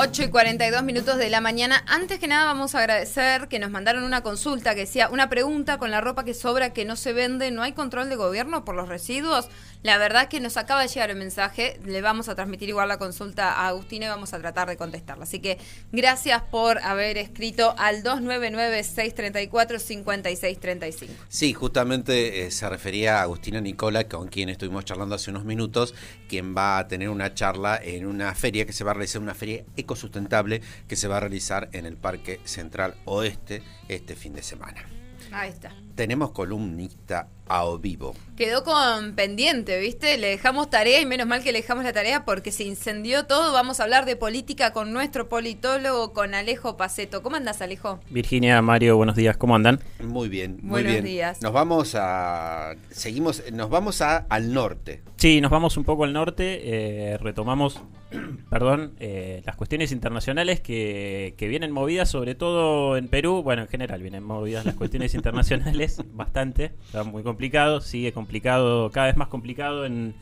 8 y 42 minutos de la mañana. Antes que nada vamos a agradecer que nos mandaron una consulta que decía, una pregunta con la ropa que sobra que no se vende, ¿no hay control de gobierno por los residuos? La verdad que nos acaba de llegar el mensaje, le vamos a transmitir igual la consulta a Agustina y vamos a tratar de contestarla. Así que gracias por haber escrito al 299-634-5635. Sí, justamente eh, se refería a Agustina Nicola, con quien estuvimos charlando hace unos minutos, quien va a tener una charla en una feria que se va a realizar, una feria ecosustentable que se va a realizar en el Parque Central Oeste este fin de semana. Ahí está. Tenemos columnista a o vivo. Quedó con pendiente, ¿viste? Le dejamos tarea y menos mal que le dejamos la tarea porque se incendió todo. Vamos a hablar de política con nuestro politólogo, con Alejo Paceto. ¿Cómo andas, Alejo? Virginia, Mario, buenos días. ¿Cómo andan? Muy bien, muy Buenos bien. días. Nos vamos a seguimos, nos vamos a al norte. Sí, nos vamos un poco al norte. eh, retomamos, perdón, eh, las cuestiones internacionales que, que vienen movidas, sobre todo en Perú. Bueno, en general vienen movidas las cuestiones internacionales bastante. Está muy complicado, sigue complicado, cada vez más complicado en,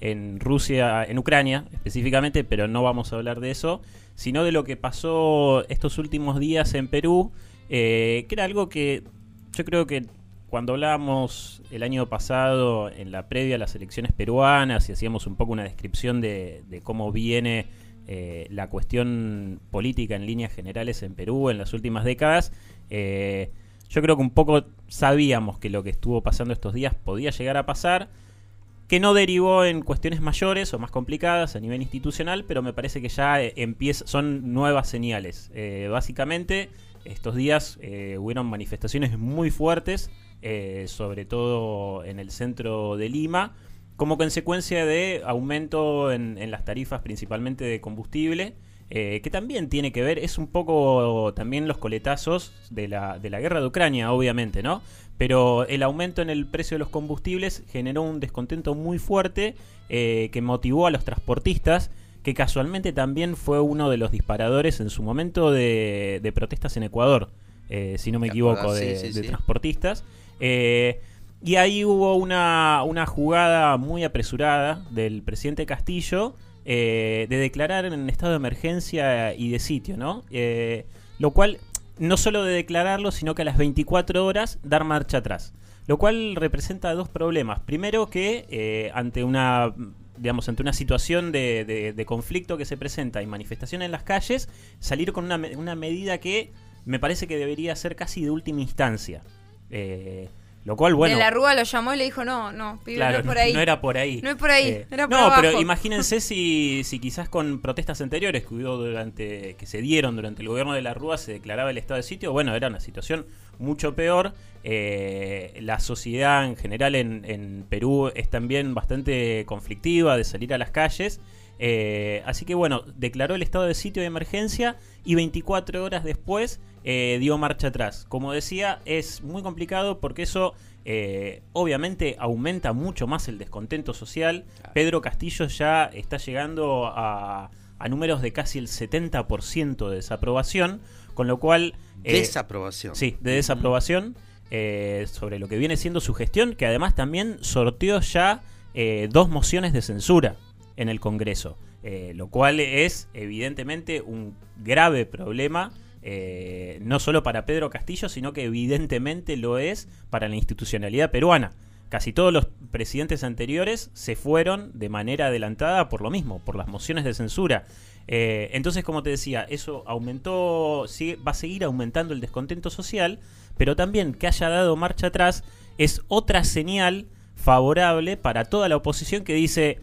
en Rusia, en Ucrania específicamente, pero no vamos a hablar de eso, sino de lo que pasó estos últimos días en Perú, eh, que era algo que yo creo que cuando hablábamos el año pasado en la previa a las elecciones peruanas y hacíamos un poco una descripción de, cómo viene eh, la cuestión política en líneas generales en Perú en las últimas décadas, eh, yo creo que un poco sabíamos que lo que estuvo pasando estos días podía llegar a pasar, que no derivó en cuestiones mayores o más complicadas a nivel institucional, pero me parece que ya eh, empieza, son nuevas señales. Básicamente, estos días eh, hubieron manifestaciones muy fuertes, eh, sobre todo en el centro de Lima, como consecuencia de aumento en, las tarifas principalmente de combustible, eh, que también tiene que ver, es un poco también los coletazos de la, de la guerra de Ucrania, obviamente, ¿no? Pero el aumento en el precio de los combustibles generó un descontento muy fuerte eh, que motivó a los transportistas, que casualmente también fue uno de los disparadores en su momento de, de protestas en Ecuador, eh, si no me ¿Te equivoco, de, Sí, sí, de sí. transportistas. Eh, y ahí hubo una, una jugada muy apresurada del presidente Castillo eh, de declarar en estado de emergencia y de sitio, ¿no? Lo cual, no solo de declararlo, sino que a las 24 horas dar marcha atrás. Lo cual representa dos problemas. Primero que ante una digamos, ante una situación de, de- conflicto que se presenta y manifestación en las calles, salir con una, una medida que me parece que debería ser casi de última instancia. Eh, lo cual, bueno... de la Rúa lo llamó y le dijo, no, no, pibe, Claro, no es por ahí. no era por ahí. No es por ahí, Eh, era por no, abajo. pero imagínense si, si quizás con protestas anteriores que hubo durante, que se dieron durante el gobierno de la Rúa se declaraba el estado de sitio, bueno, era una situación mucho peor. Eh, la sociedad en general en, en Perú es también bastante conflictiva de salir a las calles. Eh, así que bueno, declaró el estado de sitio de emergencia y 24 horas después eh, dio marcha atrás. Como decía, es muy complicado porque eso eh, obviamente aumenta mucho más el descontento social. Pedro Castillo ya está llegando a, a números de casi el 70% de desaprobación, con lo cual... eh, Desaprobación. Sí, de desaprobación sobre lo que viene siendo su gestión, que además también sorteó ya eh, dos mociones de censura en el Congreso, eh, lo cual es evidentemente un grave problema. eh, no solo para Pedro Castillo, sino que evidentemente lo es para la institucionalidad peruana. Casi todos los presidentes anteriores se fueron de manera adelantada por lo mismo, por las mociones de censura. Eh, entonces, como te decía, eso aumentó, va a seguir aumentando el descontento social, pero también que haya dado marcha atrás es otra señal favorable para toda la oposición que dice,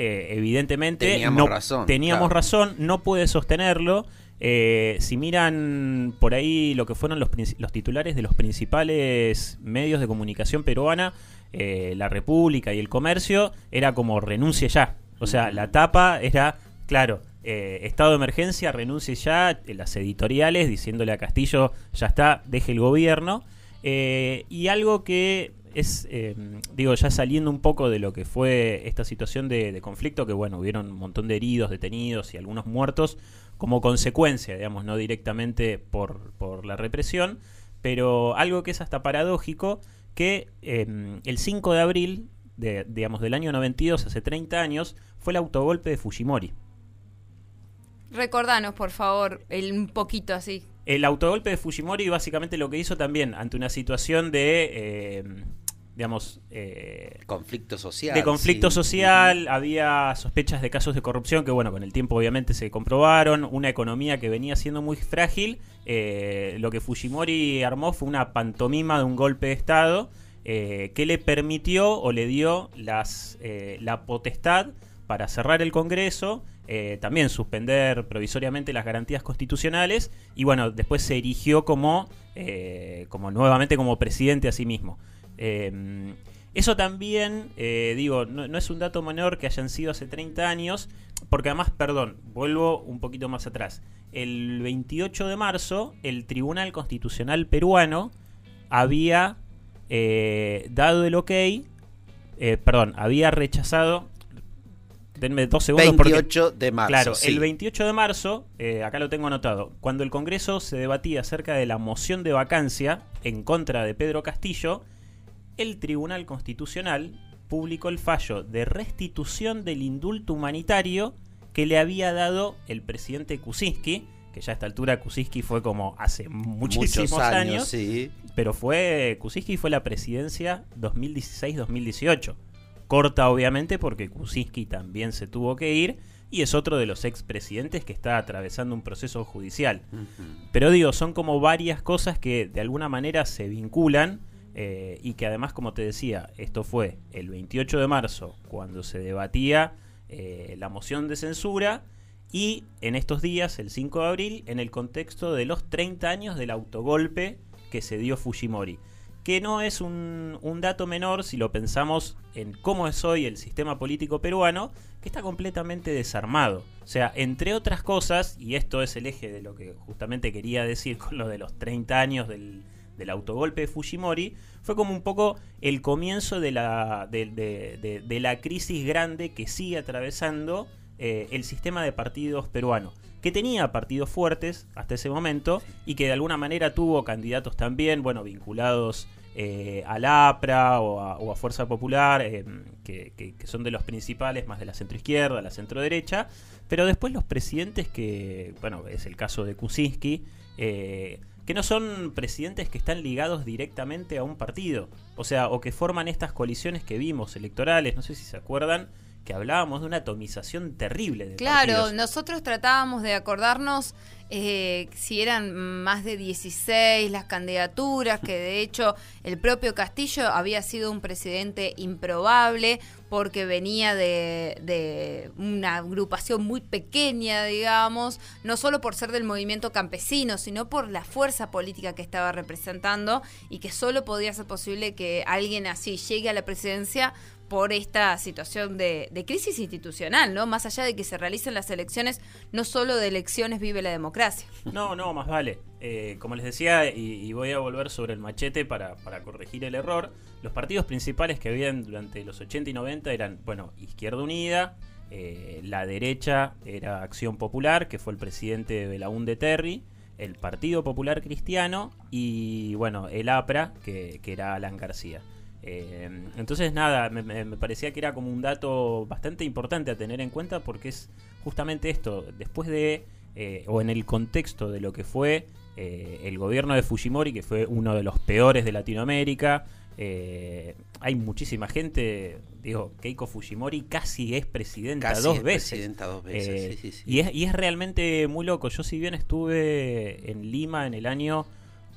eh, evidentemente, Teníamos no, razón, teníamos claro. razón, no puede sostenerlo. Eh, si miran por ahí lo que fueron los, titulares de los principales medios de comunicación peruana, eh, La República y El Comercio, era como renuncie ya. O sea, la tapa era, claro, eh, estado de emergencia, renuncie ya, las editoriales diciéndole a Castillo, ya está, deje el gobierno. Y algo que es, eh, digo, ya saliendo un poco de lo que fue esta situación de, conflicto, que bueno, hubieron un montón de heridos, detenidos y algunos muertos como consecuencia, digamos, no directamente por, por la represión, pero algo que es hasta paradójico, que eh, el 5 de abril, de, digamos, del año 92, hace 30 años, fue el autogolpe de Fujimori. Recordanos, por favor, el, un poquito así. El autogolpe de Fujimori básicamente lo que hizo también ante una situación de... Eh, digamos, eh, conflicto social. De conflicto social, había sospechas de casos de corrupción que, bueno, con el tiempo obviamente se comprobaron, una economía que venía siendo muy frágil. Eh, lo que Fujimori armó fue una pantomima de un golpe de Estado eh, que le permitió o le dio las, la potestad para cerrar el Congreso, también suspender provisoriamente las garantías constitucionales y, bueno, después se erigió como, como nuevamente como presidente a sí mismo. Em, eso también, eh, digo, no, es un dato menor que hayan sido hace 30 años, porque además, perdón, vuelvo un poquito más atrás. El 28 de marzo, el Tribunal Constitucional peruano había eh, dado el ok, eh, perdón, había rechazado. Denme dos segundos. 28 de marzo. Claro, el 28 de marzo, acá lo tengo anotado, cuando el Congreso se debatía acerca de la moción de vacancia en contra de Pedro Castillo, el Tribunal Constitucional publicó el fallo de restitución del indulto humanitario que le había dado el presidente Kuczynski, que ya a esta altura Kuczynski fue como hace muchísimos Muchos años, sí. pero fue Kuczynski fue la presidencia 2016-2018. Corta obviamente porque Kuczynski también se tuvo que ir y es otro de los expresidentes que está atravesando un proceso judicial. Pero digo, son como varias cosas que de alguna manera se vinculan eh, y que además, como te decía, esto fue el 28 de marzo cuando se debatía eh, la moción de censura y en estos días, el 5 de abril, en el contexto de los 30 años del autogolpe que se dio Fujimori. Que no es un, dato menor si lo pensamos en cómo es hoy el sistema político peruano, que está completamente desarmado. O sea, entre otras cosas, y esto es el eje de lo que justamente quería decir con lo de los 30 años del, autogolpe de Fujimori, fue como un poco el comienzo de la, de, la crisis grande que sigue atravesando eh, el sistema de partidos peruano, que tenía partidos fuertes hasta ese momento y que de alguna manera tuvo candidatos también, bueno, vinculados eh, al APRA o a, Fuerza Popular, eh, que, son de los principales, más de la centroizquierda, la centroderecha, pero después los presidentes que, bueno, es el caso de Kuczynski, que no son presidentes que están ligados directamente a un partido, o sea, o que forman estas colisiones que vimos electorales, no sé si se acuerdan, que hablábamos de una atomización terrible de Claro, nosotros tratábamos de acordarnos eh, si eran más de 16 las candidaturas, que de hecho el propio Castillo había sido un presidente improbable porque venía de, una agrupación muy pequeña, digamos, no solo por ser del movimiento campesino, sino por la fuerza política que estaba representando y que solo podía ser posible que alguien así llegue a la presidencia por esta situación de, crisis institucional, ¿no? Más allá de que se realicen las elecciones, no solo de elecciones vive la democracia. No, no, más vale. Eh, como les decía, y, voy a volver sobre el machete para, corregir el error, los partidos principales que habían durante los 80 y 90 eran, bueno, Izquierda Unida, eh, la derecha era Acción Popular, que fue el presidente de la UNDE Terry, el Partido Popular Cristiano y, bueno, el APRA, que, era Alan García. Eh, entonces, nada, me, parecía que era como un dato bastante importante a tener en cuenta porque es justamente esto, después de, eh, o en el contexto de lo que fue eh, el gobierno de Fujimori, que fue uno de los peores de Latinoamérica, hay muchísima gente, digo, Keiko Fujimori casi es presidenta dos veces. Presidenta dos veces, Y, es, y es realmente muy loco. Yo si bien estuve en Lima en el año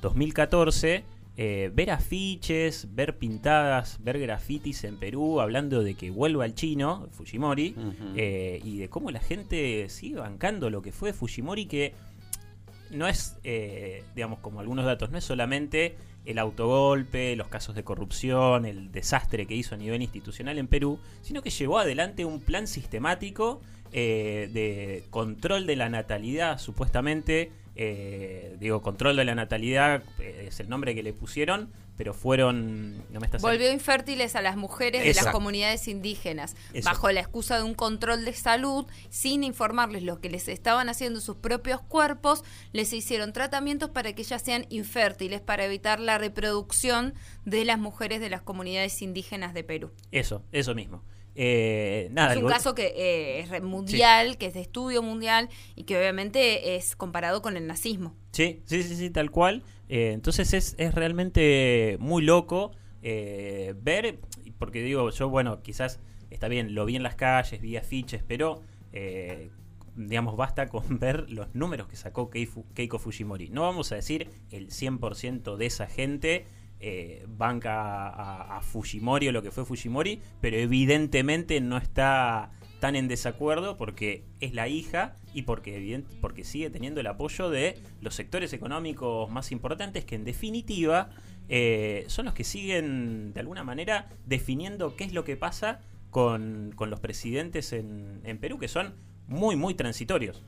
2014, eh, ver afiches, ver pintadas, ver grafitis en Perú hablando de que vuelva el chino, Fujimori, eh, y de cómo la gente sigue bancando lo que fue Fujimori, que no es, eh, digamos, como algunos datos, no es solamente el autogolpe, los casos de corrupción, el desastre que hizo a nivel institucional en Perú, sino que llevó adelante un plan sistemático de control de la natalidad, supuestamente, eh, digo, control de la natalidad eh, es el nombre que le pusieron, pero fueron... No me Volvió infértiles a las mujeres de las comunidades indígenas, bajo la excusa de un control de salud, sin informarles lo que les estaban haciendo sus propios cuerpos, les hicieron tratamientos para que ellas sean infértiles, para evitar la reproducción de las mujeres de las comunidades indígenas de Perú. Eso, eso mismo. Eh, nada, es un caso que eh, es mundial, que es de estudio mundial y que obviamente es comparado con el nazismo. Sí, sí, sí, sí, tal cual. Eh, entonces es, es realmente muy loco eh, ver, porque digo, yo, bueno, quizás está bien, lo vi en las calles, vi afiches, pero, digamos, basta con ver los números que sacó Keiko Fujimori. No vamos a decir el 100% de esa gente. Eh, banca a, Fujimori o lo que fue Fujimori, pero evidentemente no está tan en desacuerdo porque es la hija y porque, porque sigue teniendo el apoyo de los sectores económicos más importantes que en definitiva eh, son los que siguen de alguna manera definiendo qué es lo que pasa con, con los presidentes en, en Perú, que son muy, muy transitorios.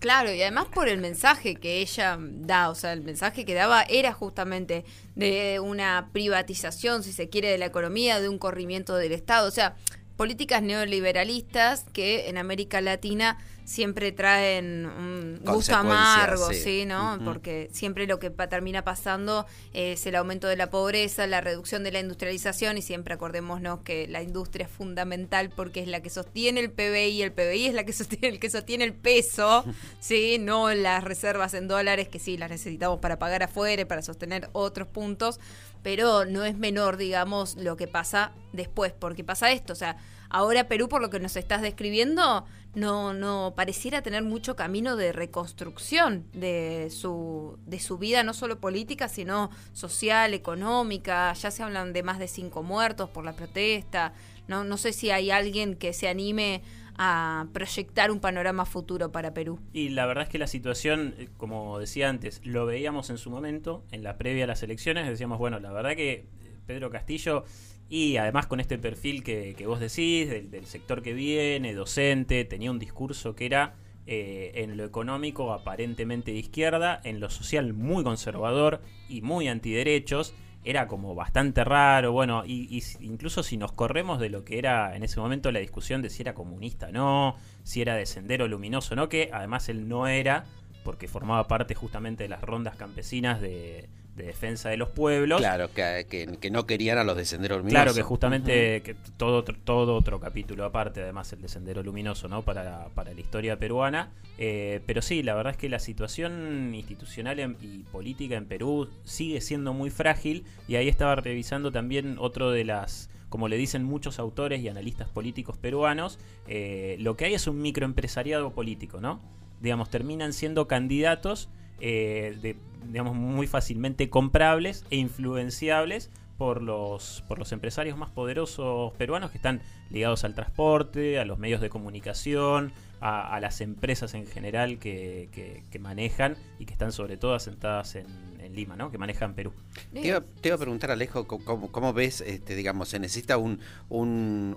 Claro, y además por el mensaje que ella da, o sea, el mensaje que daba era justamente de una privatización, si se quiere, de la economía, de un corrimiento del Estado, o sea, políticas neoliberalistas que en América Latina siempre traen un gusto amargo, sí. sí, ¿no? Porque siempre lo que pa- termina pasando es el aumento de la pobreza, la reducción de la industrialización y siempre acordémonos que la industria es fundamental porque es la que sostiene el PBI el PBI es la que sostiene el que sostiene el peso, sí, no las reservas en dólares que sí las necesitamos para pagar afuera y para sostener otros puntos, pero no es menor, digamos, lo que pasa después, porque pasa esto, o sea, ahora Perú por lo que nos estás describiendo no no pareciera tener mucho camino de reconstrucción de su de su vida no solo política sino social económica ya se hablan de más de cinco muertos por la protesta no no sé si hay alguien que se anime a proyectar un panorama futuro para Perú Y la verdad es que la situación, eh, como decía antes, lo veíamos en su momento, en la previa a las elecciones, decíamos, bueno, la verdad que eh, Pedro Castillo, y además con este perfil que, que vos decís, del, del sector que viene, docente, tenía un discurso que era eh, en lo económico aparentemente de izquierda, en lo social muy conservador y muy antiderechos. Era como bastante raro, bueno, y, incluso si nos corremos de lo que era en ese momento la discusión de si era comunista o no, si era de sendero luminoso o no, que además él no era, porque formaba parte justamente de las rondas campesinas de, de defensa de los pueblos. Claro, que, que- que no querían a los de Sendero Luminoso. Claro que justamente que todo otro, todo otro capítulo aparte, además el de Sendero Luminoso, ¿no? Para, para la historia peruana. Eh, pero sí, la verdad es que la situación institucional en- y política en Perú sigue siendo muy frágil y ahí estaba revisando también otro de las como le dicen muchos autores y analistas políticos peruanos, eh, lo que hay es un microempresariado político, ¿no? Digamos, terminan siendo candidatos eh, de, digamos, muy fácilmente comprables e influenciables por los, por los empresarios más poderosos peruanos que están ligados al transporte, a los medios de comunicación, a, las empresas en general que, que- manejan y que están sobre todo asentadas en, Lima, ¿no? que manejan Perú. Te iba, a preguntar, Alejo, ¿cómo, cómo ves, este, digamos, se necesita un-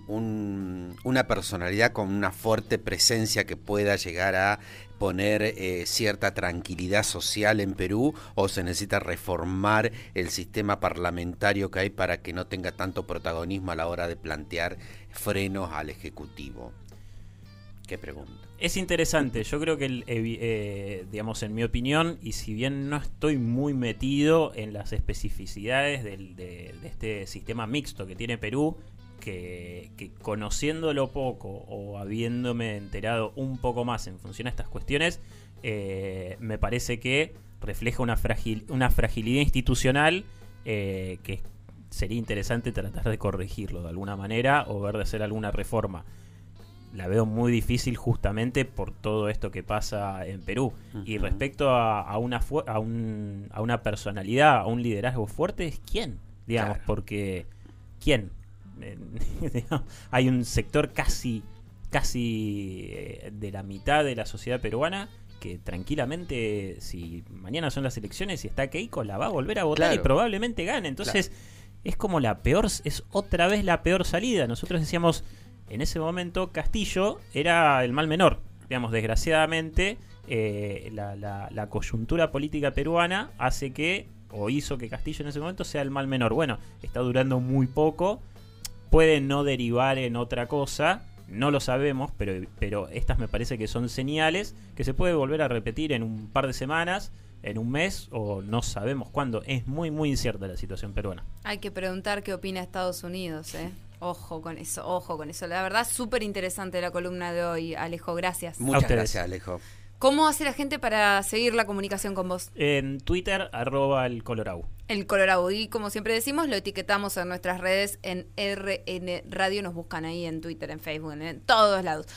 un- una personalidad con una fuerte presencia que pueda llegar a poner eh, cierta tranquilidad social en Perú o se necesita reformar el sistema parlamentario que hay para que no tenga tanto protagonismo a la hora de plantear frenos al Ejecutivo? ¿Qué pregunta? Es interesante, yo creo que, eh, digamos, en mi opinión, y si bien no estoy muy metido en las especificidades del- de, de este sistema mixto que tiene Perú, que, que conociéndolo poco o habiéndome enterado un poco más en función a estas cuestiones, eh, me parece que refleja una, fragil, una fragilidad institucional eh, que sería interesante tratar de corregirlo de alguna manera o ver de hacer alguna reforma la veo muy difícil justamente por todo esto que pasa en Perú. Y respecto a, a una a, un- a una personalidad, a un liderazgo fuerte, es quién, digamos, Claro. porque quién. Hay un sector casi, casi eh, de la mitad de la sociedad peruana que tranquilamente, si mañana son las elecciones y está Keiko, la va a volver a votar y probablemente gane. Entonces, es como la peor, es otra vez la peor salida. Nosotros decíamos, en ese momento Castillo era el mal menor. Digamos, desgraciadamente, eh, la, la- la coyuntura política peruana hace que, o hizo que Castillo en ese momento sea el mal menor. Bueno, está durando muy poco, puede no derivar en otra cosa, no lo sabemos, pero, pero estas me parece que son señales que se puede volver a repetir en un par de semanas, en un mes, o no sabemos cuándo. Es muy, muy incierta la situación peruana. hay que preguntar qué opina Estados Unidos eh Ojo con eso, ojo con eso. La verdad, súper interesante la columna de hoy, Alejo. Gracias. Muchas gracias, Alejo. ¿Cómo hace la gente para seguir la comunicación con vos? En Twitter, arroba el Colorau. El Colorado. Y como siempre decimos, lo etiquetamos en nuestras redes en RN Radio. Nos buscan ahí en Twitter, en Facebook, en todos lados.